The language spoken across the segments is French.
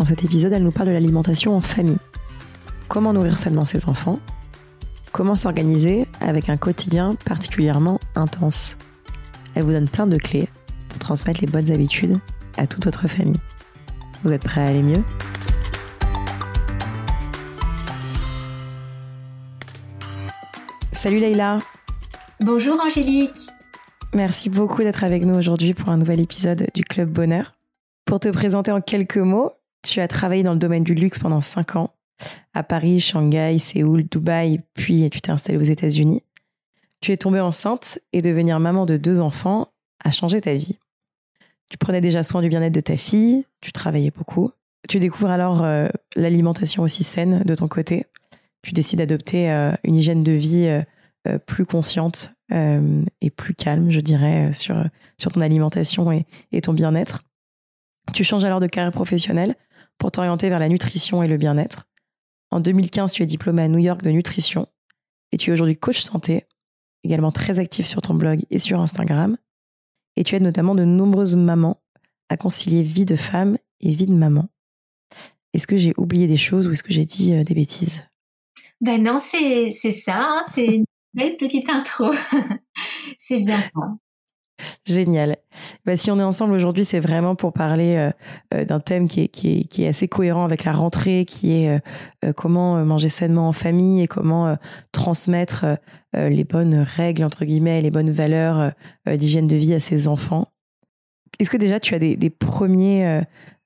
Dans cet épisode, elle nous parle de l'alimentation en famille. Comment nourrir sainement ses enfants Comment s'organiser avec un quotidien particulièrement intense Elle vous donne plein de clés pour transmettre les bonnes habitudes à toute votre famille. Vous êtes prêts à aller mieux? Salut Leïla Bonjour Angélique Merci beaucoup d'être avec nous aujourd'hui pour un nouvel épisode du Club Bonheur. Pour te présenter en quelques mots, tu as travaillé dans le domaine du luxe pendant 5 ans, à Paris, Shanghai, Séoul, Dubaï, puis tu t'es installée aux États-Unis. Tu es tombée enceinte et devenir maman de deux enfants a changé ta vie. Tu prenais déjà soin du bien-être de ta fille, tu travaillais beaucoup. Tu découvres alors euh, l'alimentation aussi saine de ton côté. Tu décides d'adopter euh, une hygiène de vie euh, plus consciente et plus calme, je dirais, sur, sur ton alimentation et, et ton bien-être. Tu changes alors de carrière professionnelle pour t'orienter vers la nutrition et le bien-être. En 2015, tu es diplômé à New York de nutrition et tu es aujourd'hui coach santé, également très actif sur ton blog et sur Instagram. Et tu aides notamment de nombreuses mamans à concilier vie de femme et vie de maman. Est-ce que j'ai oublié des choses ou est-ce que j'ai dit euh, des bêtises? Ben non, c'est ça, hein, c'est une belle petite intro. c'est bien ça. Génial. Bah, si on est ensemble aujourd'hui, c'est vraiment pour parler euh, euh, d'un thème qui est, qui, est, qui est, assez cohérent avec la rentrée, qui est euh, comment manger sainement en famille et comment transmettre les bonnes règles, entre guillemets, les bonnes valeurs d'hygiène de vie à ses enfants. Est-ce que déjà tu as des, des premiers,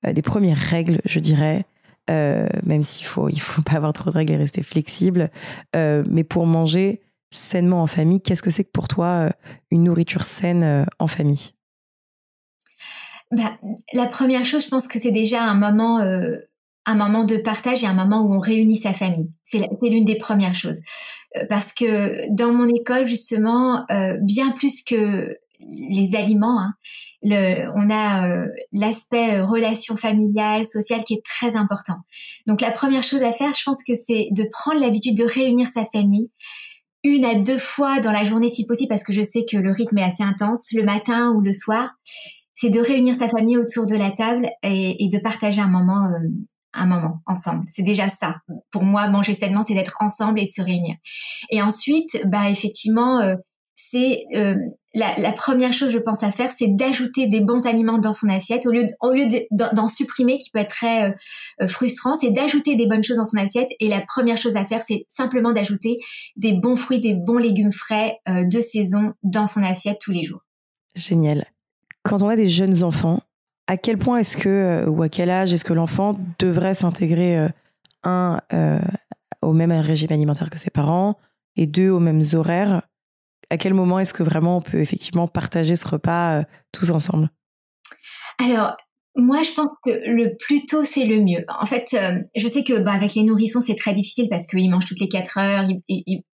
des premières règles, je dirais, même s'il faut, il faut pas avoir trop de règles et rester flexible, mais pour manger sainement en famille. Qu'est-ce que c'est que pour toi euh, une nourriture saine euh, en famille? Bah, La première chose, je pense que c'est déjà un moment, euh, un moment de partage et un moment où on réunit sa famille. C'est l'une des premières choses. Parce que dans mon école, justement, bien plus que les aliments, hein, on a l'aspect relation familiale, sociale qui est très important. Donc la première chose à faire, je pense que c'est de prendre l'habitude de réunir sa famille une à deux fois dans la journée si possible, parce que je sais que le rythme est assez intense, le matin ou le soir, c'est de réunir sa famille autour de la table et, de partager un moment, euh, un moment ensemble. C'est déjà ça. Pour moi, manger sainement, c'est d'être ensemble et de se réunir. Et ensuite, bah effectivement, euh, c'est euh, la, première chose, je pense, à faire, c'est d'ajouter des bons aliments dans son assiette au lieu au lieu d'en supprimer, qui peut être très euh, euh, frustrant, c'est d'ajouter des bonnes choses dans son assiette. Et la première chose à faire, c'est simplement d'ajouter des bons fruits, des bons légumes frais de saison dans son assiette tous les jours. Génial. Quand on a des jeunes enfants, à quel point est-ce que ou à quel âge est-ce que l'enfant devrait s'intégrer un au même régime alimentaire que ses parents et deux aux mêmes horaires à quel moment est-ce que vraiment on peut effectivement partager ce repas euh, tous ensemble? Alors, moi, je pense que le plus tôt, c'est le mieux. En fait, euh, je sais que bah, avec les nourrissons, c'est très difficile parce qu'ils mangent toutes les quatre heures,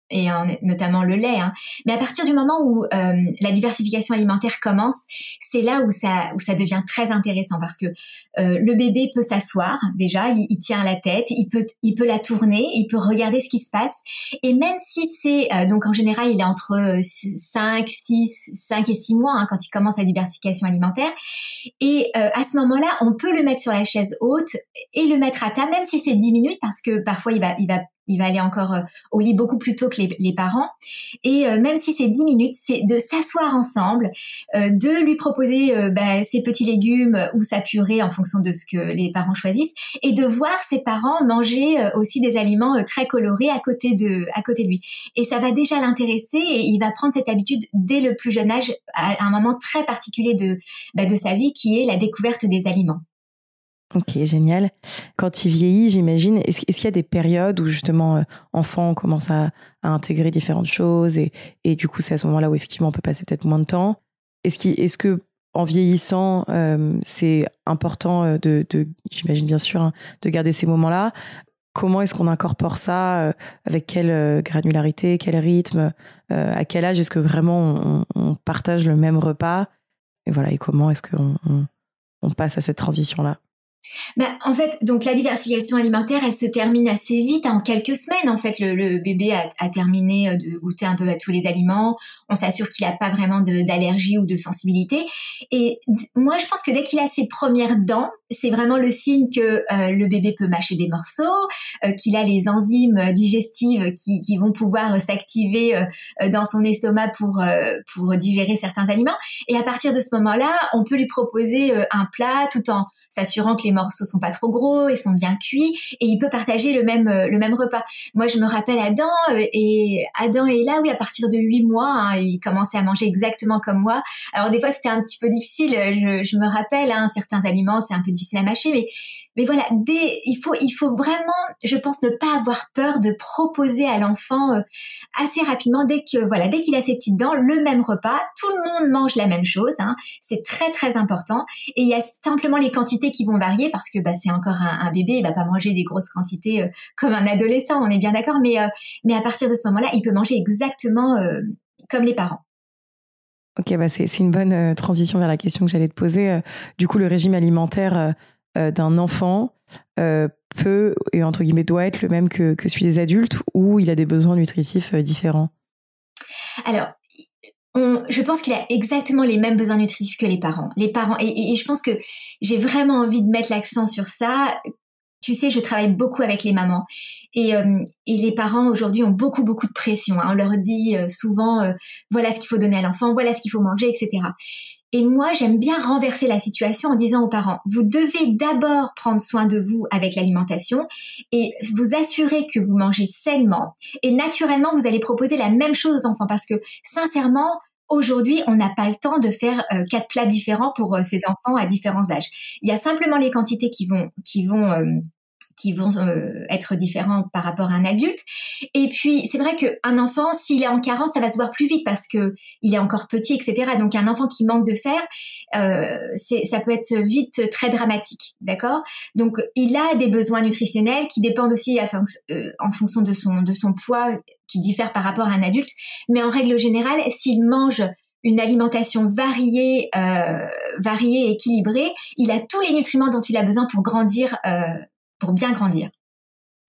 et notamment le lait. Hein. Mais à partir du moment où euh, la diversification alimentaire commence, c'est là où ça, où ça devient très intéressant parce que euh, le bébé peut s'asseoir déjà, il, tient la tête, il peut, il peut la tourner, il peut regarder ce qui se passe. Et même si c'est, euh, donc en général, il est entre 5, 6, 5 et 6 mois hein, quand il commence la diversification alimentaire. Et à ce moment-là, on peut le mettre sur la chaise haute et le mettre à table, même si c'est 10 minutes parce que parfois il va, il va il va aller encore euh, au lit beaucoup plus tôt que les, parents. Et euh, même si c'est 10 minutes, c'est de s'asseoir ensemble, euh, de lui proposer bah, ses petits légumes ou sa purée en fonction de ce que les parents choisissent, et de voir ses parents manger aussi des aliments très colorés à côté de à côté de lui. Et ça va déjà l'intéresser et il va prendre cette habitude dès le plus jeune âge à un moment très particulier de bah, de sa vie qui est la découverte des aliments. Ok, génial. Quand il vieillit, j'imagine, est-ce, qu'il y a des périodes où justement, euh, enfant, commence à, intégrer différentes choses et, du coup, c'est à ce moment-là où effectivement on peut passer peut-être moins de temps? Est-ce, est-ce que en vieillissant, c'est important de, j'imagine bien sûr, hein, de garder ces moments-là? Comment est-ce qu'on incorpore ça Avec quelle granularité, quel rythme À quel âge est-ce que vraiment on, partage le même repas? Et voilà, et comment est-ce qu'on on passe à cette transition-là? Bah, en fait, donc la diversification alimentaire, elle se termine assez vite, en quelques semaines. En fait, le, bébé a, terminé euh, de goûter un peu à tous les aliments. On s'assure qu'il n'a pas vraiment d'allergie ou de sensibilité. Et moi, je pense que dès qu'il a ses premières dents, c'est vraiment le signe que euh, le bébé peut mâcher des morceaux, euh, qu'il a les enzymes digestives qui, vont pouvoir s'activer dans son estomac pour digérer certains aliments. Et à partir de ce moment-là, on peut lui proposer un plat tout en s'assurant que les morceaux sont pas trop gros et sont bien cuits et il peut partager le même euh, le même repas. Moi, je me rappelle Adam euh, et Adam est là, oui, à partir de huit mois, hein, il commençait à manger exactement comme moi. Alors des fois, c'était un petit peu difficile. Je, je me rappelle, hein, certains aliments, c'est un peu difficile à mâcher, mais mais voilà, dès, il faut, il faut vraiment, je pense, ne pas avoir peur de proposer à l'enfant euh, assez rapidement dès que, voilà, dès qu'il a ses petites dents, le même repas. Tout le monde mange la même chose. Hein, c'est très très important. Et il y a simplement les quantités qui vont varier parce que bah, c'est encore un, bébé, il va pas manger des grosses quantités euh, comme un adolescent. On est bien d'accord. Mais euh, mais à partir de ce moment-là, il peut manger exactement comme les parents. Ok, bah c'est une bonne transition vers la question que j'allais te poser. Du coup, le régime alimentaire euh, d'un enfant euh, peut, et entre guillemets, doit être le même que, que celui des adultes ou il a des besoins nutritifs euh, différents? Alors, je pense qu'il a exactement les mêmes besoins nutritifs que les parents. Les parents, et, je pense que j'ai vraiment envie de mettre l'accent sur ça. Tu sais, je travaille beaucoup avec les mamans et, et les parents aujourd'hui ont beaucoup beaucoup de pression. Hein. On leur dit souvent voilà ce qu'il faut donner à l'enfant, voilà ce qu'il faut manger, etc. Et moi, j'aime bien renverser la situation en disant aux parents, vous devez d'abord prendre soin de vous avec l'alimentation et vous assurer que vous mangez sainement. Et naturellement, vous allez proposer la même chose aux enfants parce que sincèrement, Aujourd'hui, on n'a pas le temps de faire euh, quatre plats différents pour euh, ces enfants à différents âges. Il y a simplement les quantités qui vont qui vont euh, qui vont euh, être différents par rapport à un adulte. Et puis, c'est vrai qu'un enfant, s'il est en carence, ça va se voir plus vite parce que il est encore petit, etc. Donc, un enfant qui manque de fer, euh, ça peut être vite très dramatique, d'accord? Donc, il a des besoins nutritionnels qui dépendent aussi euh, en fonction de son, de son poids qui diffère par rapport à un adulte. Mais en règle générale, s'il mange une alimentation variée, euh, variée équilibrée, il a tous les nutriments dont il a besoin pour grandir euh, pour bien grandir.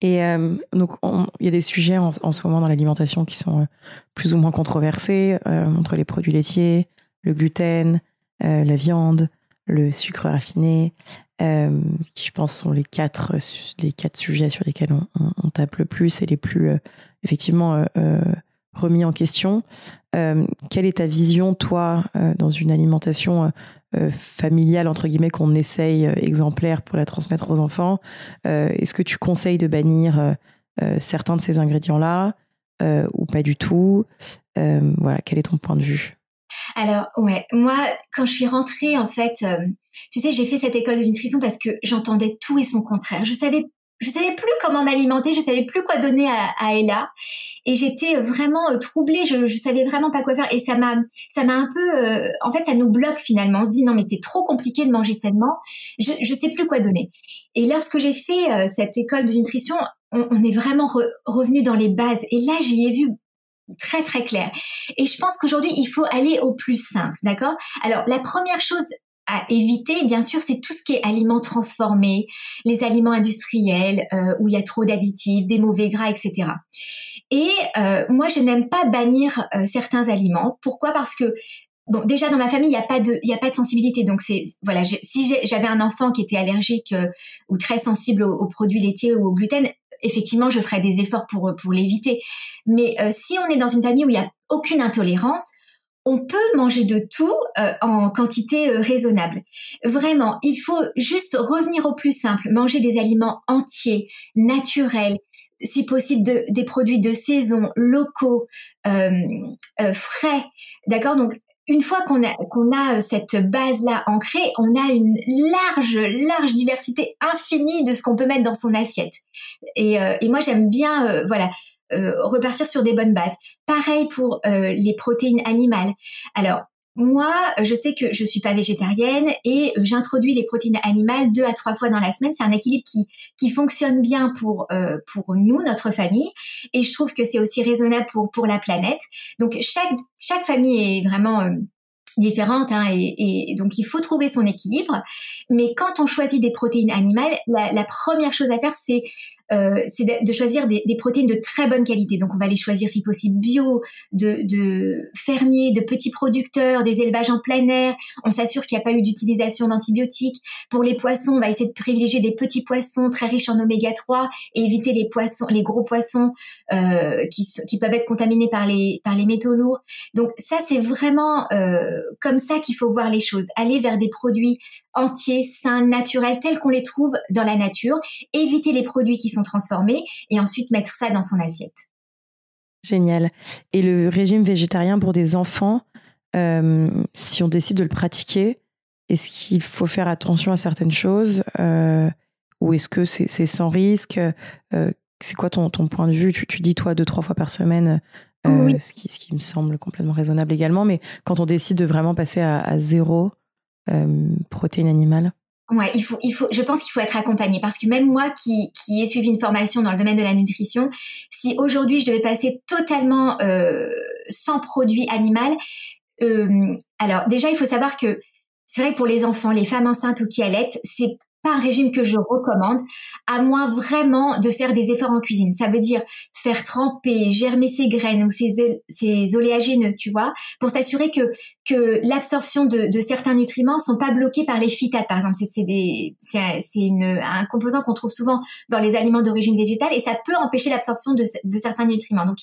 Et euh, donc, il y a des sujets en, ce moment dans l'alimentation qui sont euh, plus ou moins controversés, euh, entre les produits laitiers, le gluten, la viande, le sucre raffiné, qui je pense sont les quatre, les quatre sujets sur lesquels on, tape le plus et les plus effectivement remis en question. quelle est ta vision, toi, dans une alimentation euh, familiale, entre guillemets, qu'on essaye euh, exemplaire pour la transmettre aux enfants? Euh, est-ce que tu conseilles de bannir certains de ces ingrédients-là ou pas du tout? Voilà, quel est ton point de vue? Alors ouais, moi quand je suis rentrée en fait, tu sais, j'ai fait cette école de nutrition parce que j'entendais tout et son contraire. Je savais je savais plus comment m'alimenter, je savais plus quoi donner à, à Ella, et j'étais vraiment euh, troublée. Je, je savais vraiment pas quoi faire, et ça m'a, ça m'a un peu, euh, en fait, ça nous bloque finalement. On se dit non mais c'est trop compliqué de manger sainement. Je, je sais plus quoi donner. Et lorsque j'ai fait euh, cette école de nutrition, on, on est vraiment revenu dans les bases, et là j'y ai vu très très clair. Et je pense qu'aujourd'hui, il faut aller au plus simple, d'accord? Alors, la première chose à éviter, bien sûr, c'est tout ce qui est aliments transformés, les aliments industriels euh, où il y a trop d'additifs, des mauvais gras, etc. Et euh, moi, je n'aime pas bannir euh, certains aliments. Pourquoi? Parce que bon, déjà dans ma famille, il n'y a pas de, il y a pas de sensibilité. Donc c'est, voilà, si j'avais un enfant qui était allergique ou très sensible aux, aux, produits laitiers ou au gluten, effectivement, je ferais des efforts pour pour l'éviter. Mais si on est dans une famille où il n'y a aucune intolérance, on peut manger de tout euh, en quantité euh, raisonnable. Vraiment, il faut juste revenir au plus simple, manger des aliments entiers, naturels, si possible des produits de saison, locaux, euh, frais. D'accord? Donc une fois qu'on a qu'on a cette base là ancrée, on a une large large diversité infinie de ce qu'on peut mettre dans son assiette. Et, moi j'aime bien voilà repartir sur des bonnes bases. Pareil pour euh, les protéines animales. Alors, moi, je sais que je suis pas végétarienne et j'introduis les protéines animales deux à trois fois dans la semaine. C'est un équilibre qui qui fonctionne bien pour euh, pour nous, notre famille, et je trouve que c'est aussi raisonnable pour pour la planète. Donc chaque chaque famille est vraiment euh, différente hein, et, et, donc il faut trouver son équilibre. Mais quand on choisit des protéines animales, la, la première chose à faire c'est euh, c'est de, choisir des, des, protéines de très bonne qualité. Donc on va les choisir si possible bio, de, de fermiers, de petits producteurs, des élevages en plein air. On s'assure qu'il n'y a pas eu d'utilisation d'antibiotiques. Pour les poissons, on va essayer de privilégier des petits poissons très riches en oméga 3 et éviter les poissons, les gros poissons euh, qui, qui peuvent être contaminés par les par les métaux lourds. Donc ça c'est vraiment euh, comme ça qu'il faut voir les choses. Aller vers des produits entiers, sains, naturels, tels qu'on les trouve dans la nature. Éviter les produits qui sont transformés et ensuite mettre ça dans son assiette. Génial. Et le régime végétarien pour des enfants, euh, si on décide de le pratiquer, est-ce qu'il faut faire attention à certaines choses euh, ou est-ce que c'est sans risque euh, C'est quoi ton, ton, point de vue? Tu, dis toi deux, trois fois par semaine, ce, qui, ce qui me semble complètement raisonnable également, mais quand on décide de vraiment passer à, à zéro protéines animales Ouais, il faut, il faut, je pense qu'il faut être accompagné parce que même moi qui, qui ai suivi une formation dans le domaine de la nutrition, si aujourd'hui je devais passer totalement euh, sans produit animal, euh, alors déjà il faut savoir que c'est vrai que pour les enfants, les femmes enceintes ou qui allaitent, c'est un régime que je recommande, à moins vraiment de faire des efforts en cuisine. Ça veut dire faire tremper, germer ses graines ou ses, ses oléagineux, tu vois, pour s'assurer que que l'absorption de, de, certains nutriments sont pas bloqués par les phytates, par exemple. C'est un composant qu'on trouve souvent dans les aliments d'origine végétale et ça peut empêcher l'absorption de, de certains nutriments. Donc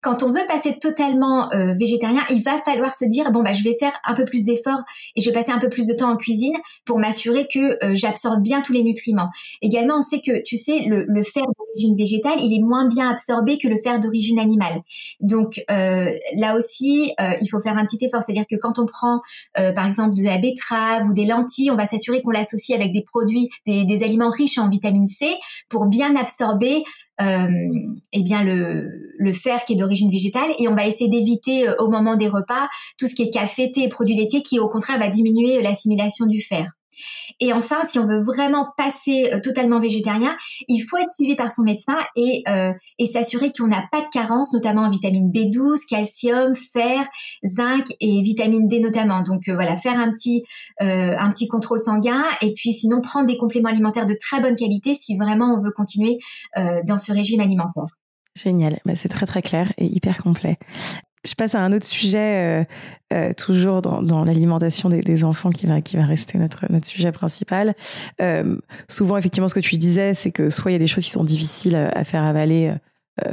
quand on veut passer totalement euh, végétarien, il va falloir se dire bon bah je vais faire un peu plus d'efforts et je vais passer un peu plus de temps en cuisine pour m'assurer que euh, j'absorbe bien tous les nutriments. Également, on sait que tu sais le, fer d'origine végétale, il est moins bien absorbé que le fer d'origine animale. Donc euh, là aussi, il faut faire un petit effort, c'est-à-dire que quand on prend par exemple de la betterave ou des lentilles, on va s'assurer qu'on l'associe avec des produits, des, aliments riches en vitamine C pour bien absorber eh bien le, le fer qui est d'origine végétale et on va essayer d'éviter euh, au moment des repas tout ce qui est café, thé et produits laitiers qui au contraire va diminuer l'assimilation du fer. Et enfin, si on veut vraiment passer euh, totalement végétarien, il faut être suivi par son médecin et, euh, et s'assurer qu'on n'a pas de carence, notamment en vitamine B12, calcium, fer, zinc et vitamine D notamment. Donc euh, voilà, faire un petit euh, un petit contrôle sanguin et puis sinon prendre des compléments alimentaires de très bonne qualité si vraiment on veut continuer dans ce régime alimentaire. Génial, bah, c'est très très clair et hyper complet. Je passe à un autre sujet, euh, euh, toujours dans, l'alimentation des, enfants, qui va, rester notre, sujet principal. Euh, souvent, effectivement, ce que tu disais, c'est que soit il y a des choses qui sont difficiles à, faire avaler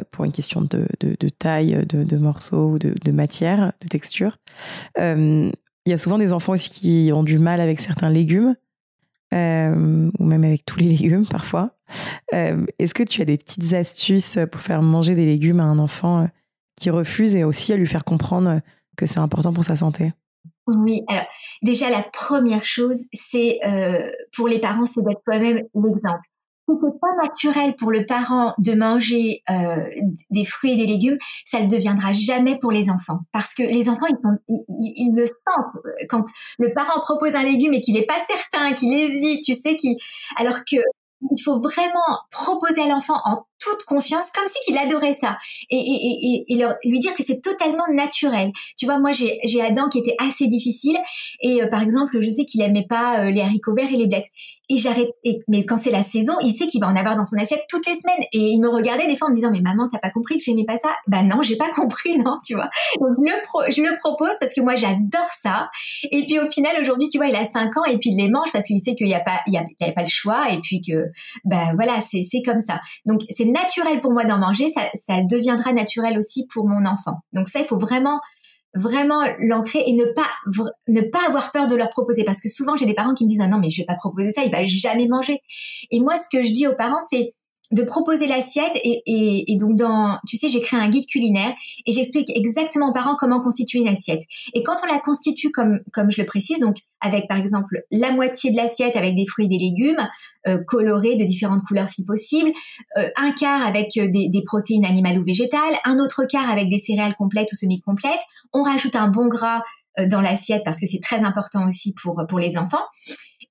pour une question de, taille, de, morceaux ou de, matière, de texture. Il y a souvent des enfants aussi qui ont du mal avec certains légumes. ou même avec tous les légumes parfois. Est-ce que tu as des petites astuces pour faire manger des légumes à un enfant qui refuse et aussi à lui faire comprendre que c'est important pour sa santé Oui, alors déjà la première chose, c'est euh, pour les parents, c'est d'être toi-même l'exemple. Si c'est pas naturel pour le parent de manger euh, des fruits et des légumes, ça ne deviendra jamais pour les enfants. Parce que les enfants, ils, le sentent. Quand le parent propose un légume et qu'il n'est pas certain, qu'il hésite, tu sais, qui, alors que il faut vraiment proposer à l'enfant en toute confiance, comme si qu'il adorait ça, et, leur, lui dire que c'est totalement naturel. Tu vois, moi j'ai Adam qui était assez difficile, et euh, par exemple, je sais qu'il aimait pas euh, les haricots verts et les blettes. Et j'arrête, mais quand c'est la saison, il sait qu'il va en avoir dans son assiette toutes les semaines. Et il me regardait des fois en me disant, mais maman, t'as pas compris que j'aimais pas ça? Bah non, j'ai pas compris, non, tu vois. Donc je le propose parce que moi j'adore ça. Et puis au final, aujourd'hui, tu vois, il a 5 ans et puis il les mange parce qu'il sait qu'il y a pas, il y, a, pas le choix et puis que, bah voilà, c'est c'est comme ça. Donc c'est naturel pour moi d'en manger, ça, deviendra naturel aussi pour mon enfant. Donc ça, il faut vraiment vraiment l'ancrer et ne pas ne pas avoir peur de leur proposer parce que souvent j'ai des parents qui me disent ah non mais je vais pas proposer ça il va jamais manger et moi ce que je dis aux parents c'est de proposer l'assiette et, et, et, donc dans tu sais j'ai créé un guide culinaire et j'explique exactement aux parents comment constituer une assiette et quand on la constitue comme comme je le précise donc avec par exemple la moitié de l'assiette avec des fruits et des légumes euh, colorés de différentes couleurs si possible euh, un quart avec euh, des, des, protéines animales ou végétales un autre quart avec des céréales complètes ou semi complètes on rajoute un bon gras dans l'assiette parce que c'est très important aussi pour pour les enfants.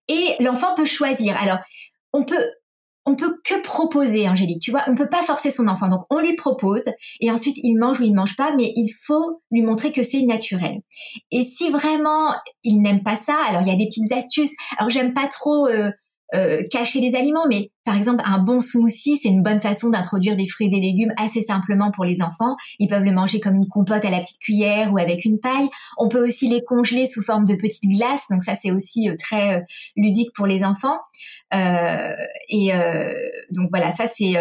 Et l'enfant peut choisir. Alors, on peut on peut que proposer, Angélique. Tu vois, on peut pas forcer son enfant. Donc, on lui propose et ensuite il mange ou il mange pas, mais il faut lui montrer que c'est naturel. Et si vraiment il n'aime pas ça, alors il y a des petites astuces. Alors, j'aime pas trop euh, euh, cacher les aliments, mais par exemple, un bon smoothie, c'est une bonne façon d'introduire des fruits et des légumes assez simplement pour les enfants. Ils peuvent le manger comme une compote à la petite cuillère ou avec une paille. On peut aussi les congeler sous forme de petites glaces, donc ça c'est aussi euh, très euh, ludique pour les enfants. Euh, et donc voilà, ça c'est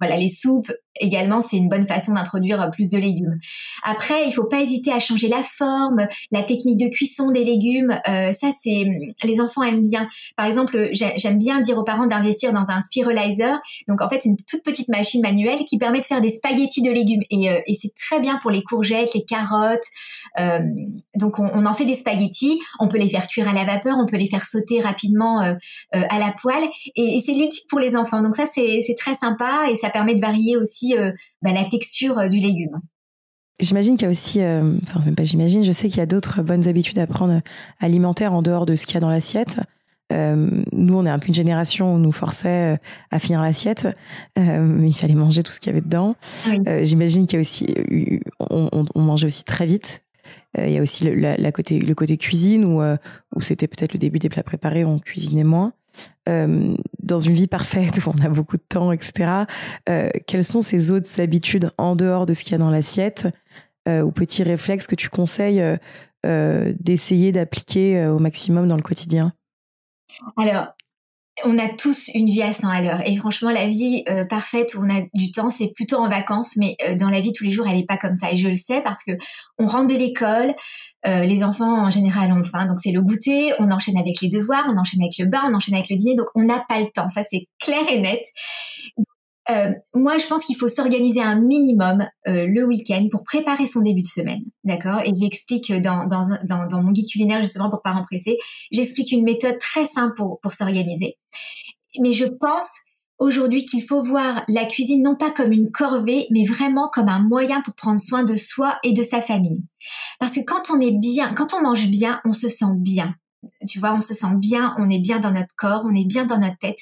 voilà les soupes également, c'est une bonne façon d'introduire plus de légumes. Après, il faut pas hésiter à changer la forme, la technique de cuisson des légumes. ça c'est les enfants aiment bien. Par exemple, j'aime bien dire aux parents d'investir dans un Spiralizer. Donc en fait, c'est une toute petite machine manuelle qui permet de faire des spaghettis de légumes et, euh, c'est très bien pour les courgettes, les carottes. Euh, donc on, en fait des spaghettis. On peut les faire cuire à la vapeur, on peut les faire sauter rapidement euh, à la poêle et, c'est ludique pour les enfants. Donc ça c'est très sympa et ça permet de varier aussi bah, la texture du légume. J'imagine qu'il y a aussi, enfin même pas j'imagine, je sais qu'il y a d'autres bonnes habitudes à prendre alimentaires en dehors de ce qu'il y a dans l'assiette. Euh, nous, on est un peu une génération où on nous forçait euh, à finir l'assiette, euh, mais il fallait manger tout ce qu'il y avait dedans. J'imagine qu'il y a aussi, on, on, mangeait aussi très vite. Il y a aussi le, la, côté, le côté cuisine où, où c'était peut-être le début des plats préparés, on cuisinait moins. Dans une vie parfaite où on a beaucoup de temps, etc. quelles sont ces autres habitudes en dehors de ce qu'il y a dans l'assiette ou petits réflexes que tu conseilles d'essayer d'appliquer au maximum dans le quotidien? Alors, on a tous une vie à 100 à l'heure. Et franchement, la vie euh, parfaite où on a du temps, c'est plutôt en vacances, mais euh, dans la vie tous les jours, elle n'est pas comme ça. Et je le sais parce que on rentre de l'école, euh, les enfants en général ont faim, donc c'est le goûter, on enchaîne avec les devoirs, on enchaîne avec le bain, on enchaîne avec le dîner, donc on n'a pas le temps. Ça, c'est clair et net. Euh, moi, je pense qu'il faut s'organiser un minimum euh, le week-end pour préparer son début de semaine, d'accord? Et j'explique dans, dans, dans, mon guide culinaire justement pour parents pressés, j'explique une méthode très simple pour, pour s'organiser. Mais je pense aujourd'hui qu'il faut voir la cuisine non pas comme une corvée, mais vraiment comme un moyen pour prendre soin de soi et de sa famille. Parce que quand on est bien, quand on mange bien, on se sent bien. Tu vois, on se sent bien, on est bien dans notre corps, on est bien dans notre tête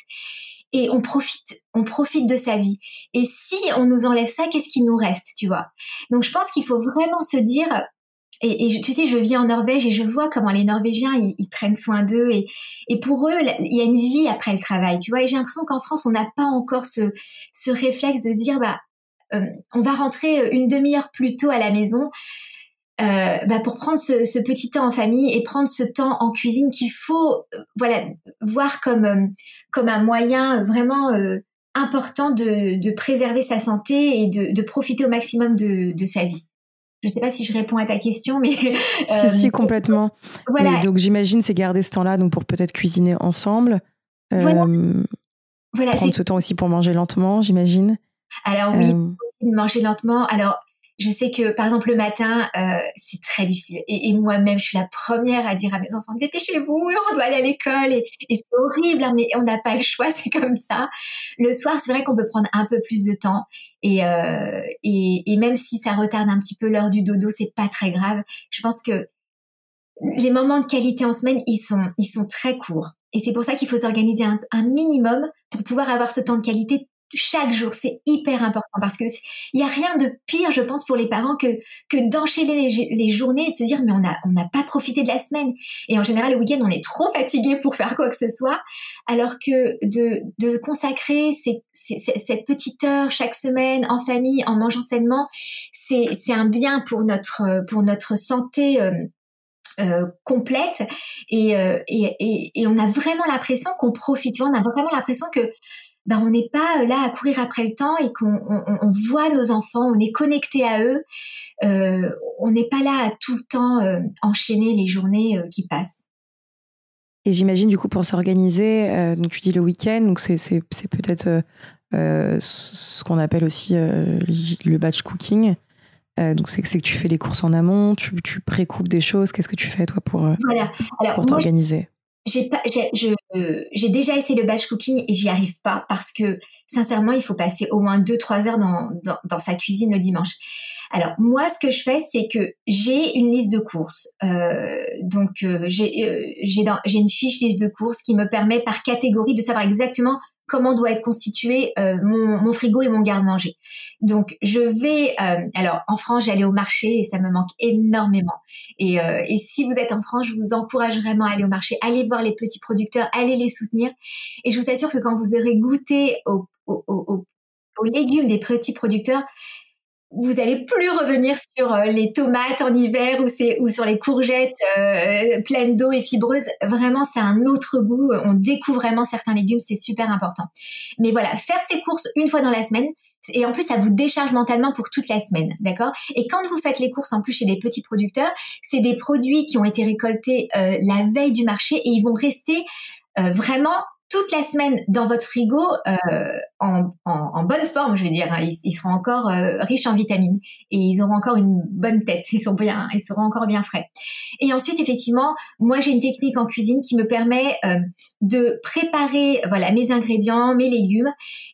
et on profite, on profite de sa vie. Et si on nous enlève ça, qu'est-ce qui nous reste, tu vois? Donc je pense qu'il faut vraiment se dire, et, tu sais, je vis en Norvège et je vois comment les Norvégiens ils, prennent soin d'eux et, et pour eux il y a une vie après le travail, tu vois. Et j'ai l'impression qu'en France on n'a pas encore ce ce réflexe de se dire bah euh, on va rentrer une demi-heure plus tôt à la maison. Euh, bah pour prendre ce, ce, petit temps en famille et prendre ce temps en cuisine qu'il faut euh, voilà voir comme euh, comme un moyen vraiment important de, de, préserver sa santé et de, de profiter au maximum de, de, sa vie. Je ne sais pas si je réponds à ta question, mais si si complètement. Voilà. donc j'imagine c'est garder ce temps-là donc pour peut-être cuisiner ensemble. Voilà. voilà prendre ce temps aussi pour manger lentement, j'imagine. Alors oui, manger lentement. Alors je sais que, par exemple, le matin, euh, c'est très difficile. Et, moi-même, je suis la première à dire à mes enfants, dépêchez-vous, on doit aller à l'école. Et, c'est horrible, hein, mais on n'a pas le choix, c'est comme ça. Le soir, c'est vrai qu'on peut prendre un peu plus de temps. Et, euh, et, même si ça retarde un petit peu l'heure du dodo, c'est pas très grave. Je pense que les moments de qualité en semaine, ils sont, ils sont très courts. Et c'est pour ça qu'il faut s'organiser un minimum pour pouvoir avoir ce temps de qualité chaque jour, c'est hyper important parce que il y a rien de pire, je pense, pour les parents que d'enchaîner les, journées et de se dire mais on n'a pas profité de la semaine. Et en général, le week-end, on est trop fatigué pour faire quoi que ce soit, alors que de consacrer cette petite heure chaque semaine en famille, en mangeant sainement, c'est un bien pour notre santé. Euh, euh, complète euh, et, et, on a vraiment l'impression qu'on profite, on a vraiment l'impression que ben on n'est pas euh, là à courir après le temps et qu'on on, voit nos enfants, on est connecté à eux, euh, on n'est pas là à tout le temps euh, enchaîner les journées euh, qui passent. Et j'imagine du coup pour s'organiser, donc tu dis le week-end, donc c'est c'est c'est peut-être ce qu'on appelle aussi le batch cooking. donc c'est que tu fais les courses en amont, tu, tu précoupes des choses. Qu'est-ce que tu fais toi pour, pour t'organiser? J'ai pas, j'ai déjà essayé le batch cooking et j'y arrive pas parce que sincèrement, il faut passer au moins 2-3 heures dans, dans, dans, sa cuisine le dimanche. Alors moi, ce que je fais, c'est que j'ai une liste de courses. Euh, donc euh, j'ai euh, j'ai une fiche liste de courses qui me permet par catégorie de savoir exactement comment doit être constitué euh, mon, frigo et mon garde-manger. Donc je vais, euh, alors en France j'allais au marché et ça me manque énormément. Et, euh, et, si vous êtes en France, je vous encourage vraiment à aller au marché, allez voir les petits producteurs, allez les soutenir. Et je vous assure que quand vous aurez goûté aux légumes des petits producteurs, vous allez plus revenir sur euh, les tomates en hiver ou, sur les courgettes euh, pleines d'eau et fibreuses. Vraiment, c'est un autre goût. On découvre vraiment certains légumes, c'est super important. Mais voilà, faire ses courses une fois dans la semaine, et en plus, ça vous décharge mentalement pour toute la semaine, d'accord? Et quand vous faites les courses en plus chez des petits producteurs, c'est des produits qui ont été récoltés euh, la veille du marché et ils vont rester vraiment toute la semaine dans votre frigo euh, en, en, bonne forme, je veux dire. Hein. Ils, seront encore euh, riches en vitamines et ils auront encore une bonne tête. Ils sont bien, ils seront encore bien frais. Et ensuite, effectivement, moi j'ai une technique en cuisine qui me permet euh, de préparer, voilà, mes ingrédients, mes légumes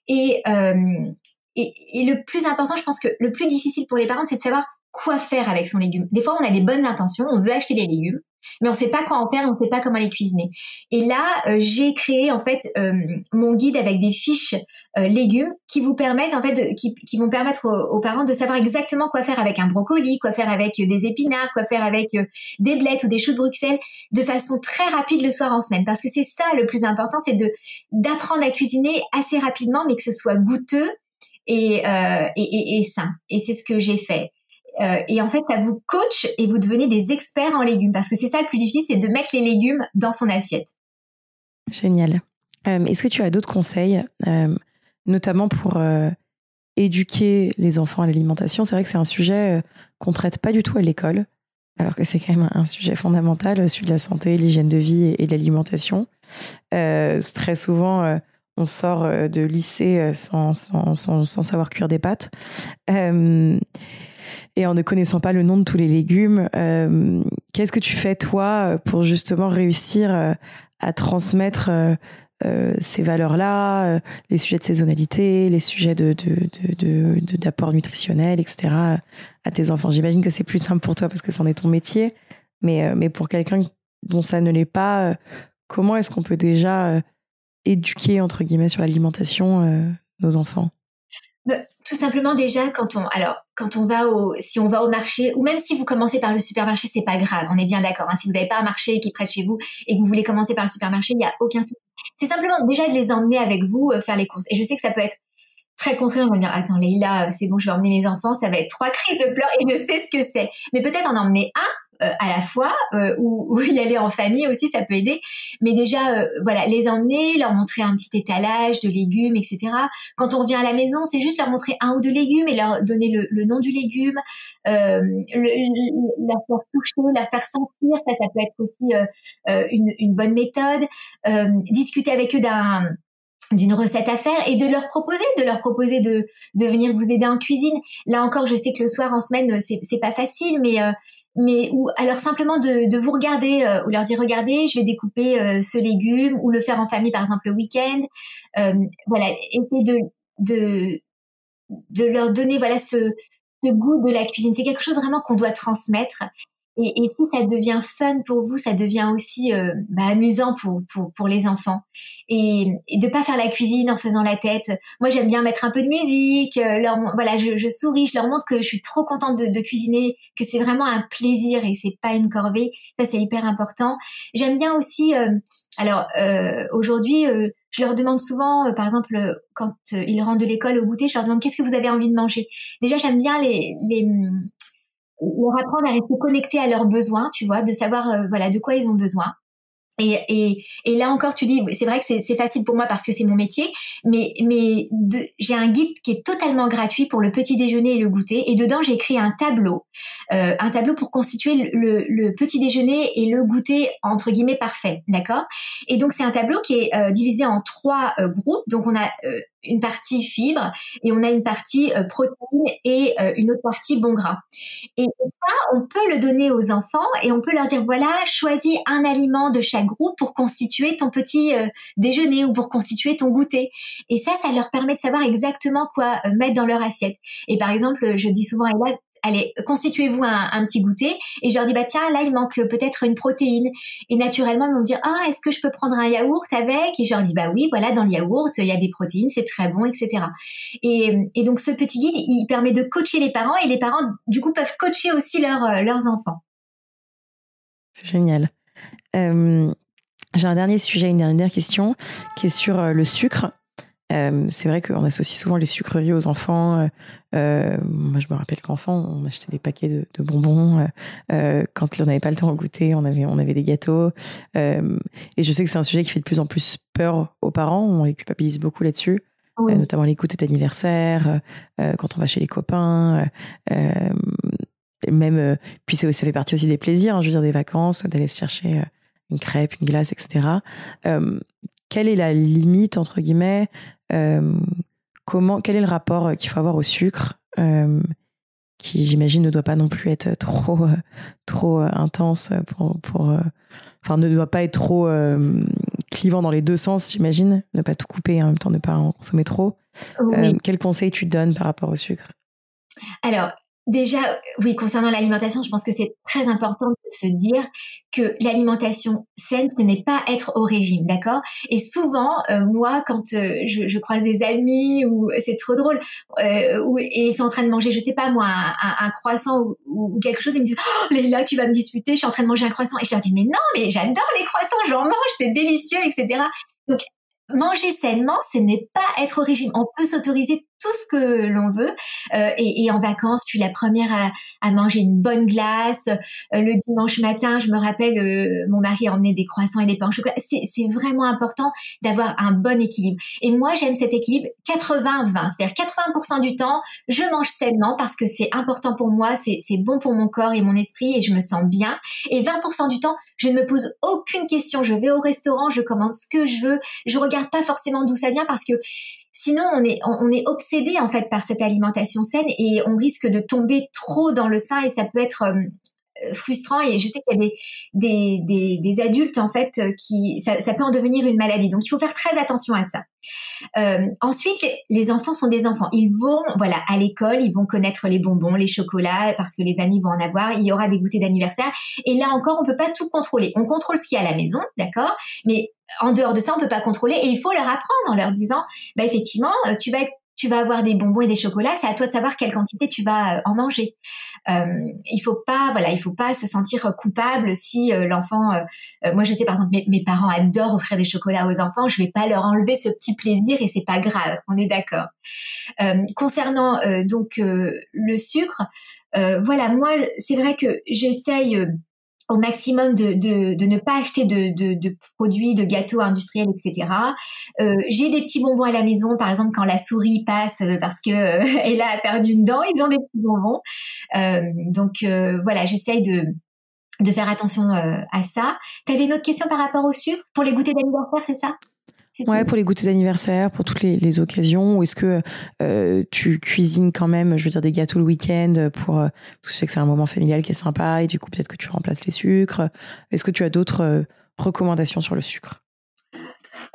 et, et et le plus important, je pense que le plus difficile pour les parents, c'est de savoir quoi faire avec son légume. Des fois, on a des bonnes intentions, on veut acheter des légumes, mais on ne sait pas quoi en faire, on ne sait pas comment les cuisiner. Et là, euh, j'ai créé en fait euh, mon guide avec des fiches euh, légumes qui vous permettent en fait, qui, qui, vont permettre aux, parents de savoir exactement quoi faire avec un brocoli, quoi faire avec des épinards, quoi faire avec des blettes ou des choux de Bruxelles, de façon très rapide le soir en semaine. Parce que c'est ça le plus important, c'est de d'apprendre à cuisiner assez rapidement, mais que ce soit goûteux et, et, et, et sain. Et c'est ce que j'ai fait. Euh, et en fait, ça vous coach et vous devenez des experts en légumes parce que c'est ça le plus difficile, c'est de mettre les légumes dans son assiette. Génial. Euh, est-ce que tu as d'autres conseils, euh, notamment pour éduquer les enfants à l'alimentation? C'est vrai que c'est un sujet qu'on traite pas du tout à l'école, alors que c'est quand même un sujet fondamental, celui de la santé, l'hygiène de vie et, de l'alimentation. très souvent, on sort de lycée sans, sans, sans, sans, savoir cuire des pâtes et en ne connaissant pas le nom de tous les légumes. Euh, qu'est-ce que tu fais toi pour justement réussir euh, à transmettre euh, ces valeurs-là, les sujets de saisonnalité, les sujets de, d'apport de, nutritionnel, etc. à tes enfants? J'imagine que c'est plus simple pour toi parce que c'en est ton métier, mais, mais pour quelqu'un dont ça ne l'est pas, comment est-ce qu'on peut déjà éduquer entre guillemets sur l'alimentation nos enfants? Tout simplement déjà quand on alors quand on va au si on va au marché ou même si vous commencez par le supermarché c'est pas grave on est bien d'accord hein. si vous n'avez pas un marché qui est près de chez vous et que vous voulez commencer par le supermarché il n'y a aucun souci. C'est simplement déjà de les emmener avec vous euh, faire les courses. Et je sais que ça peut être très contraire on va dire attends Leïla c'est bon je vais emmener mes enfants ça va être trois crises de pleurs et je sais ce que c'est. Mais peut-être en emmener un à la fois euh, ou, y aller en famille aussi ça peut aider. Mais déjà euh, voilà les emmener leur montrer un petit étalage de légumes etc quand on revient à la maison c'est juste leur montrer un ou deux légumes et leur donner le, nom du légume euh, le, la faire toucher la faire sentir. Ça ça peut être aussi une, bonne méthode. Discuter avec eux d'un d'une recette à faire et de leur proposer, de leur proposer de, venir vous aider en cuisine. Là encore, je sais que le soir en semaine, c'est pas facile, mais mais ou alors simplement de, de vous regarder euh, ou leur dire regardez je vais découper euh, ce légume ou le faire en famille par exemple le week-end. Euh, voilà essayer de, de de leur donner voilà ce, ce goût de la cuisine. C'est quelque chose vraiment qu'on doit transmettre et, et, si ça devient fun pour vous, ça devient aussi euh, bah, amusant pour, pour, pour les enfants. Et, et de pas faire la cuisine en faisant la tête. Moi, j'aime bien mettre un peu de musique. Euh, leur, voilà, je, je, souris, je leur montre que je suis trop contente de, de cuisiner, que c'est vraiment un plaisir et c'est pas une corvée. Ça, c'est hyper important. J'aime bien aussi. Euh, alors aujourd'hui, je leur demande souvent, par exemple, quand ils rentrent de l'école au goûter, je leur demande qu'est-ce que vous avez envie de manger? Déjà, j'aime bien les, les leur apprendre à rester connectés à leurs besoins, tu vois, de savoir euh, voilà de quoi ils ont besoin. Et, et, et là encore, tu dis, c'est vrai que c'est facile pour moi parce que c'est mon métier, mais, mais j'ai un guide qui est totalement gratuit pour le petit déjeuner et le goûter. Et dedans, j'ai écrit un tableau, euh, un tableau pour constituer le, le, petit déjeuner et le goûter entre guillemets parfait, d'accord? Et donc c'est un tableau qui est euh, divisé en trois groupes. Donc on a une partie fibre et on a une partie euh, protéine et euh, une autre partie bon gras. Et ça, on peut le donner aux enfants et on peut leur dire voilà, choisis un aliment de chaque groupe pour constituer ton petit euh, déjeuner ou pour constituer ton goûter. Et ça, ça leur permet de savoir exactement quoi mettre dans leur assiette. Et par exemple, je dis souvent à Ella, allez, constituez-vous un, petit goûter. Et je leur dis, bah tiens, là, il manque peut-être une protéine. Et naturellement, ils vont me dire, ah, est-ce que je peux prendre un yaourt avec? Et je leur dis, bah oui, voilà, dans le yaourt, il y a des protéines, c'est très bon, etc. Et, donc, ce petit guide, il permet de coacher les parents et les parents, du coup, peuvent coacher aussi euh, leurs enfants. C'est génial. Euh, j'ai un dernier sujet, une dernière question qui est sur euh, le sucre. Euh, c'est vrai qu'on associe souvent les sucreries aux enfants. Euh, euh, moi, je me rappelle qu'enfant, on achetait des paquets de, bonbons. quand on n'avait pas le temps de goûter, on avait, on avait des gâteaux. et je sais que c'est un sujet qui fait de plus en plus peur aux parents. On les culpabilise beaucoup là-dessus. notamment les goûters d'anniversaire, quand on va chez les copains, même puis ça fait partie aussi des plaisirs, hein, je veux dire des vacances, d'aller se chercher une crêpe, une glace, etc. quelle est la limite entre guillemets comment, quel est le rapport euh, qu'il faut avoir au sucre euh, qui j'imagine ne doit pas non plus être trop trop intense pour, pour enfin ne doit pas être trop clivant dans les deux sens j'imagine. Ne pas tout couper en même temps ne pas en consommer trop. Quel conseil tu donnes par rapport au sucre? Alors Déjà, oui, concernant l'alimentation, je pense que c'est très important de se dire que l'alimentation saine, ce n'est pas être au régime, d'accord? Et souvent, euh, moi, quand euh, je, je, croise des amis ou c'est trop drôle, euh, et ils sont en train de manger, je sais pas moi, un, un, croissant ou, ou, quelque chose, ils me disent "Oh, Léla, tu vas me disputer, je suis en train de manger un croissant." Et je leur dis "Mais non, mais j'adore les croissants, j'en mange, c'est délicieux, etc." Donc manger sainement, ce n'est pas être au régime. On peut s'autoriser tout ce que l'on veut. Euh, et, et, en vacances, tu es la première à, à manger une bonne glace. Euh, le dimanche matin, je me rappelle, euh, mon mari emmenait des croissants et des pains au chocolat. C'est vraiment important d'avoir un bon équilibre. Et moi, j'aime cet équilibre 80-20. C'est-à-dire 80% du temps, je mange sainement parce que c'est important pour moi, c'est bon pour mon corps et mon esprit et je me sens bien. Et 20% du temps, je ne me pose aucune question. Je vais au restaurant, je commande ce que je veux. Je regarde pas forcément d'où ça vient parce que Sinon, on est, on est obsédé en fait par cette alimentation saine et on risque de tomber trop dans le sein et ça peut être euh, frustrant et je sais qu'il y a des, des, des, adultes en fait euh, qui ça, ça, peut en devenir une maladie. Donc il faut faire très attention à ça. Euh, ensuite les, enfants sont des enfants. Ils vont voilà à l'école ils vont connaître les bonbons les chocolats parce que les amis vont en avoir. Il y aura des goûters d'anniversaire. Et là encore on peut pas tout contrôler. On contrôle ce qu'il y a à la maison d'accord? Mais en dehors de ça on peut pas contrôler. Et il faut leur apprendre en leur disant bah effectivement tu vas être tu vas avoir des bonbons et des chocolats, c'est à toi de savoir quelle quantité tu vas euh, en manger. Euh, il faut pas, voilà, il faut pas se sentir coupable si euh, l'enfant. Euh, moi, je sais par exemple, mes, mes, parents adorent offrir des chocolats aux enfants. Je vais pas leur enlever ce petit plaisir et c'est pas grave. On est d'accord. concernant donc le sucre, voilà, moi, c'est vrai que j'essaye au maximum de, de, ne pas acheter de, de, produits, de gâteaux industriels, etc. Euh, j'ai des petits bonbons à la maison, par exemple quand la souris passe euh, parce que euh, elle a perdu une dent, ils ont des petits bonbons. Donc voilà, j'essaye de de faire attention à ça. Tu avais une autre question par rapport au sucre? Pour les goûters d'anniversaire, c'est ça? Ouais, pour les goûters d'anniversaire, pour toutes les, les occasions. Ou est-ce que euh, tu cuisines quand même, je veux dire, des gâteaux le week-end pour parce que je sais que c'est un moment familial qui est sympa et du coup peut-être que tu remplaces les sucres. Est-ce que tu as d'autres euh, recommandations sur le sucre?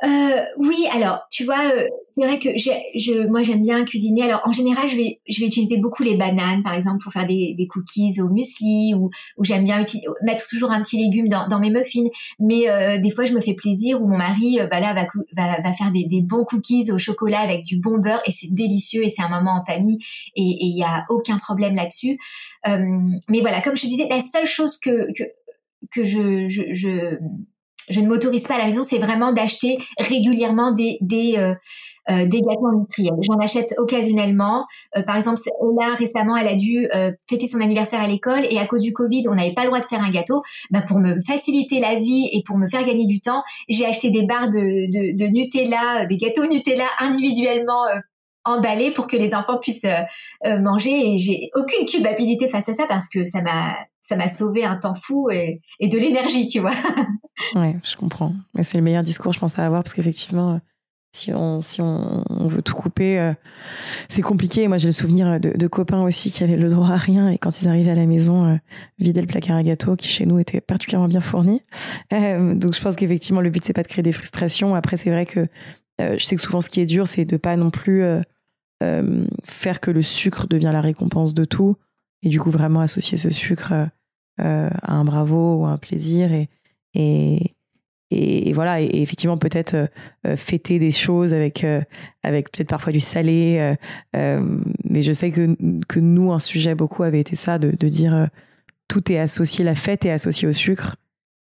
Euh, oui, alors tu vois, euh, c'est vrai que je, moi j'aime bien cuisiner. Alors en général, je vais, je vais utiliser beaucoup les bananes, par exemple, pour faire des, des cookies au muesli, ou, ou j'aime bien mettre toujours un petit légume dans, dans mes muffins. Mais euh, des fois, je me fais plaisir, ou mon mari, va là, va, va, va faire des, des, bons cookies au chocolat avec du bon beurre, et c'est délicieux, et c'est un moment en famille, et il n'y a aucun problème là-dessus. Euh, mais voilà, comme je te disais, la seule chose que que, que je, je je ne m'autorise pas à la maison, c'est vraiment d'acheter régulièrement des des euh, euh, des gâteaux industriels. J'en achète occasionnellement. Euh, par exemple, là récemment, elle a dû fêter son anniversaire à l'école et à cause du Covid, on n'avait pas le droit de faire un gâteau. Bah, pour me faciliter la vie et pour me faire gagner du temps, j'ai acheté des barres de, de, de Nutella, des gâteaux Nutella individuellement emballés pour que les enfants puissent manger et j'ai aucune culpabilité face à ça parce que ça m'a ça m'a sauvé un temps fou et, de l'énergie, tu vois. ouais, je comprends. Mais c'est le meilleur discours, je pense, à avoir parce qu'effectivement, si on, si on, veut tout couper, euh, c'est compliqué. Moi, j'ai le souvenir de, copains aussi qui avaient le droit à rien et quand ils arrivaient à la maison, euh, vidaient le placard à gâteaux qui chez nous était particulièrement bien fourni. Euh, donc, je pense qu'effectivement, le but c'est pas de créer des frustrations. Après, c'est vrai que je sais que souvent, ce qui est dur, c'est de pas non plus faire que le sucre devient la récompense de tout et du coup vraiment associer ce sucre à un bravo ou à un plaisir et, et et, voilà et, effectivement peut-être euh, euh, fêter des choses avec euh, avec peut-être parfois du salé mais je sais que que nous un sujet beaucoup avait été ça de, de dire tout est associé la fête est associée au sucre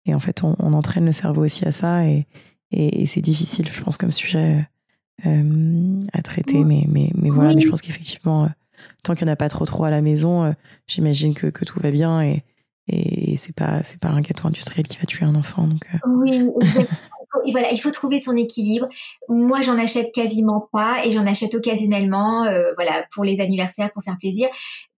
et en fait on, on entraîne le cerveau aussi à ça et et, c'est difficile je pense comme sujet à traiter mais mais mais voilà mais je pense qu'effectivement tant qu'il n'y en a pas trop trop à la maison j'imagine que que tout va bien et et c'est pas c'est pas un gâteau industriel qui va tuer un enfant donc euh. oui voilà il faut trouver son équilibre. Moi j'en achète quasiment pas et j'en achète occasionnellement euh, voilà pour les anniversaires pour faire plaisir.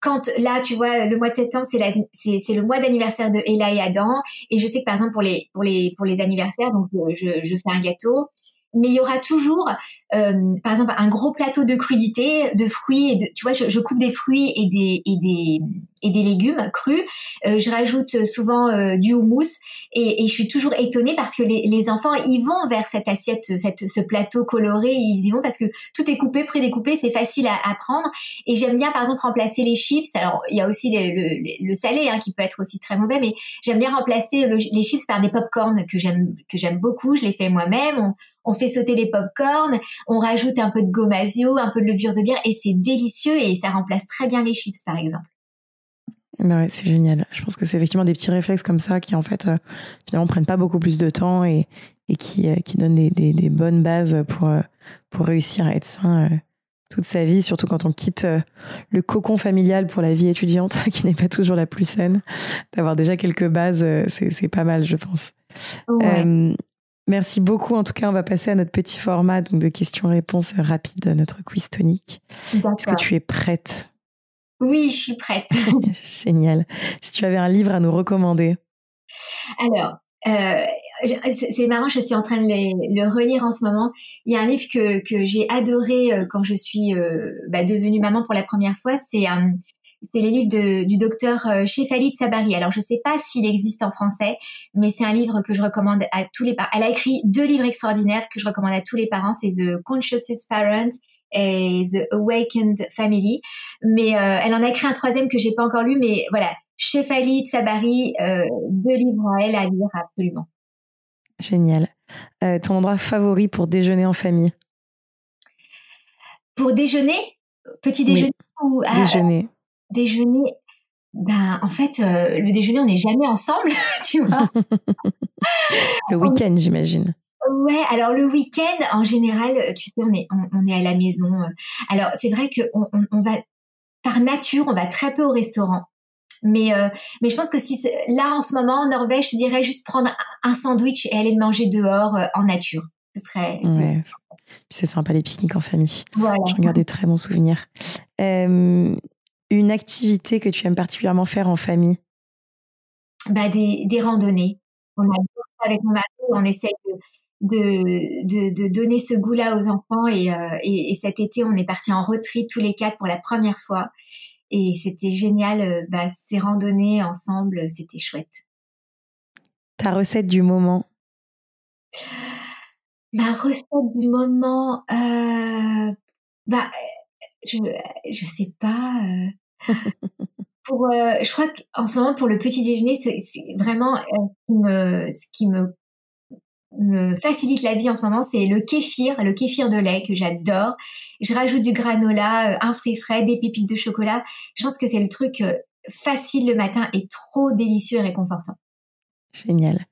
Quand là tu vois le mois de septembre c'est c'est c'est le mois d'anniversaire de Ella et Adam et je sais que par exemple pour les pour les pour les anniversaires donc euh, je, je fais un gâteau mais il y aura toujours, euh, par exemple, un gros plateau de crudités, de fruits et de, tu vois, je, je, coupe des fruits et des et des et des légumes crus. Euh, je rajoute souvent euh, du houmous et, et, je suis toujours étonnée parce que les, les, enfants ils vont vers cette assiette, cette, ce plateau coloré, ils y vont parce que tout est coupé, prédécoupé, c'est facile à, à, prendre. Et j'aime bien, par exemple, remplacer les chips. Alors il y a aussi le, le, salé hein, qui peut être aussi très mauvais, mais j'aime bien remplacer les chips par des pop-corn que j'aime que j'aime beaucoup. Je les fais moi-même fait sauter les pop-corn, on rajoute un peu de gomasio, un peu de levure de bière et c'est délicieux et ça remplace très bien les chips par exemple. Bah ouais, c'est génial. Je pense que c'est effectivement des petits réflexes comme ça qui en fait euh, finalement prennent pas beaucoup plus de temps et, et qui, euh, qui donnent des, des, des, bonnes bases pour, euh, pour réussir à être sain toute sa vie, surtout quand on quitte le cocon familial pour la vie étudiante, qui n'est pas toujours la plus saine. D'avoir déjà quelques bases, c'est pas mal, je pense. Ouais. Merci beaucoup. En tout cas, on va passer à notre petit format donc de questions-réponses rapides, notre quiz tonique. Est-ce que tu es prête? Oui, je suis prête. Génial. Si tu avais un livre à nous recommander. Alors, euh, c'est marrant, je suis en train de le relire en ce moment. Il y a un livre que, que j'ai adoré euh, quand je suis euh, bah, devenue maman pour la première fois. C'est un c'est les livres de, du docteur euh, Shefalit Sabari. Alors, je ne sais pas s'il existe en français, mais c'est un livre que je recommande à tous les parents. Elle a écrit deux livres extraordinaires que je recommande à tous les parents. C'est The Conscious Parent et The Awakened Family. Mais euh, elle en a écrit un troisième que j'ai pas encore lu, mais voilà, Shefalit Sabari, euh, deux livres à elle à lire absolument. Génial. ton endroit favori pour déjeuner en famille? Pour déjeuner? Petit déjeuner ou déjeuner déjeuner, ben en fait, euh, le déjeuner, on n'est jamais ensemble, tu vois. le week-end, j'imagine. Ouais, alors le week-end, en général, tu sais, on est, on, est à la maison. Alors c'est vrai que on, on, va, par nature, on va très peu au restaurant. Mais, euh, mais je pense que si là en ce moment en Norvège, je dirais juste prendre un sandwich et aller manger dehors euh, en nature. Ce serait. Ouais, c'est sympa les pique-niques en famille. Voilà. J'en garde des très bons souvenirs. Euh, une activité que tu aimes particulièrement faire en famille? Bah, des, des randonnées. On a avec mon mari, on essaye de, de, de, donner ce goût-là aux enfants euh, et, et, cet été, on est parti en road trip tous les quatre pour la première fois et c'était génial. Euh, bah, ces randonnées ensemble, c'était chouette. Ta recette du moment? Ma recette du moment, euh, bah, je, je sais pas. pour, euh, je crois qu'en ce moment, pour le petit déjeuner, c'est vraiment euh, ce qui me, me facilite la vie en ce moment, c'est le kéfir, le kéfir de lait que j'adore. Je rajoute du granola, euh, un fruit frais, des pépites de chocolat. Je pense que c'est le truc facile le matin et trop délicieux et réconfortant. Génial.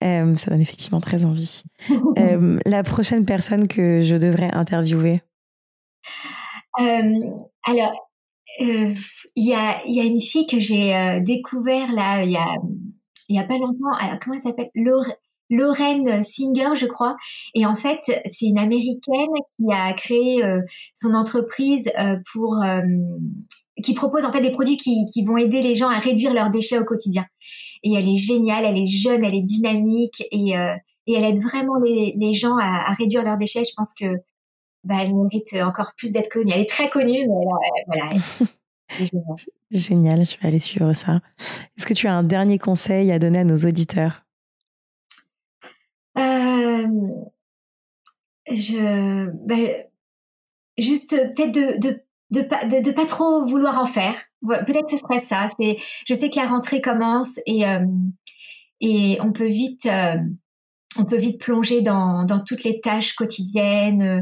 ça donne effectivement très envie. la prochaine personne que je devrais interviewer? Alors, euh, il y, a, y a une fille que j'ai euh, découvert là il y a y a pas longtemps. comment elle s'appelle? Lorraine Singer, je crois. Et en fait, c'est une américaine qui a créé euh, son entreprise pour qui propose en fait des produits qui, qui vont aider les gens à réduire leurs déchets au quotidien. Et elle est géniale, elle est jeune, elle est dynamique et et elle aide vraiment les, les gens à, à, réduire leurs déchets. Je pense que bah, elle mérite encore plus d'être connue. Elle est très connue, mais voilà. Génial, je vais aller suivre ça. Est-ce que tu as un dernier conseil à donner à nos auditeurs? Euh, je, ben, juste peut-être de, de de pas de, pas trop vouloir en faire. Peut-être ce serait ça. C'est, je sais que la rentrée commence et euh, et on peut vite euh, on peut vite plonger dans dans toutes les tâches quotidiennes euh,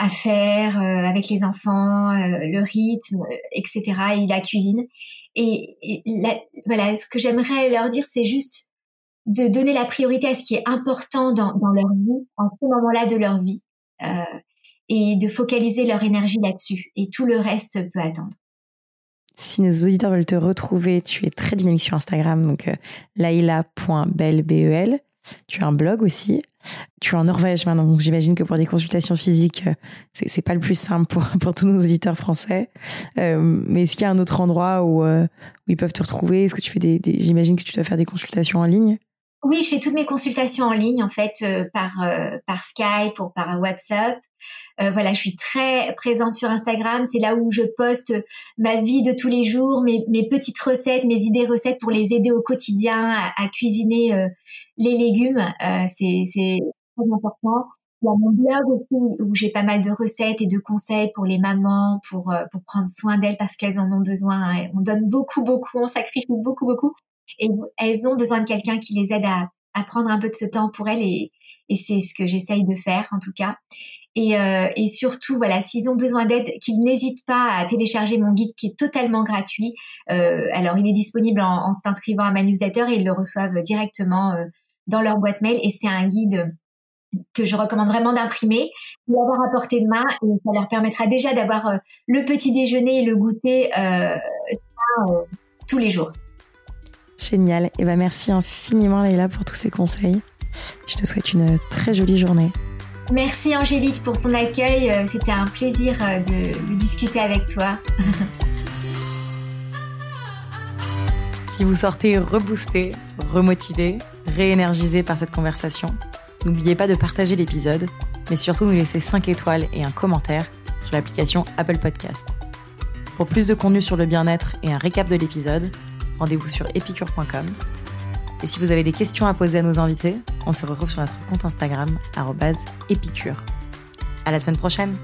à faire avec les enfants, le rythme, etc. et la cuisine. Et, voilà, ce que j'aimerais leur dire, c'est juste de donner la priorité à ce qui est important dans, leur vie, en ce moment-là de leur vie. Euh, et de focaliser leur énergie là-dessus. Et tout le reste peut attendre. Si nos auditeurs veulent te retrouver, tu es très dynamique sur Instagram, donc euh, laila.belbel. Tu as un blog aussi. Tu es en Norvège maintenant, donc j'imagine que pour des consultations physiques, euh, c'est pas le plus simple pour, pour tous nos auditeurs français. Euh, mais est-ce qu'il y a un autre endroit où, où ils peuvent te retrouver? Est-ce que tu fais des j'imagine que tu dois faire des consultations en ligne? Oui, je fais toutes mes consultations en ligne en fait euh, par euh, par Skype ou par WhatsApp. Euh, voilà, je suis très présente sur Instagram. C'est là où je poste ma vie de tous les jours, mes, mes petites recettes, mes idées recettes pour les aider au quotidien à, cuisiner les légumes. c'est c'est très important. Il y a mon blog aussi où j'ai pas mal de recettes et de conseils pour les mamans, pour pour prendre soin d'elles parce qu'elles en ont besoin. On donne beaucoup beaucoup, on sacrifie beaucoup beaucoup et elles ont besoin de quelqu'un qui les aide à, prendre un peu de ce temps pour elles et, c'est ce que j'essaye de faire en tout cas. Et, euh, et surtout, voilà, s'ils ont besoin d'aide, qu'ils n'hésitent pas à télécharger mon guide qui est totalement gratuit. Euh, alors, il est disponible en, s'inscrivant à ma newsletter et ils le reçoivent directement euh, dans leur boîte mail. Et c'est un guide que je recommande vraiment d'imprimer, d'avoir à portée de main et ça leur permettra déjà d'avoir le petit déjeuner et le goûter tous les jours. Génial. Et eh ben merci infiniment Leïla pour tous ces conseils. Je te souhaite une très jolie journée. Merci Angélique pour ton accueil. Euh, c'était un plaisir euh, de, de discuter avec toi. si vous sortez reboosté, remotivé, réénergisé par cette conversation, n'oubliez pas de partager l'épisode, mais surtout nous laisser 5 étoiles et un commentaire sur l'application Apple Podcast. Pour plus de contenu sur le bien-être et un récap de l'épisode, rendez-vous sur epicure.com. Et si vous avez des questions à poser à nos invités, on se retrouve sur notre compte Instagram, épicure. À la semaine prochaine!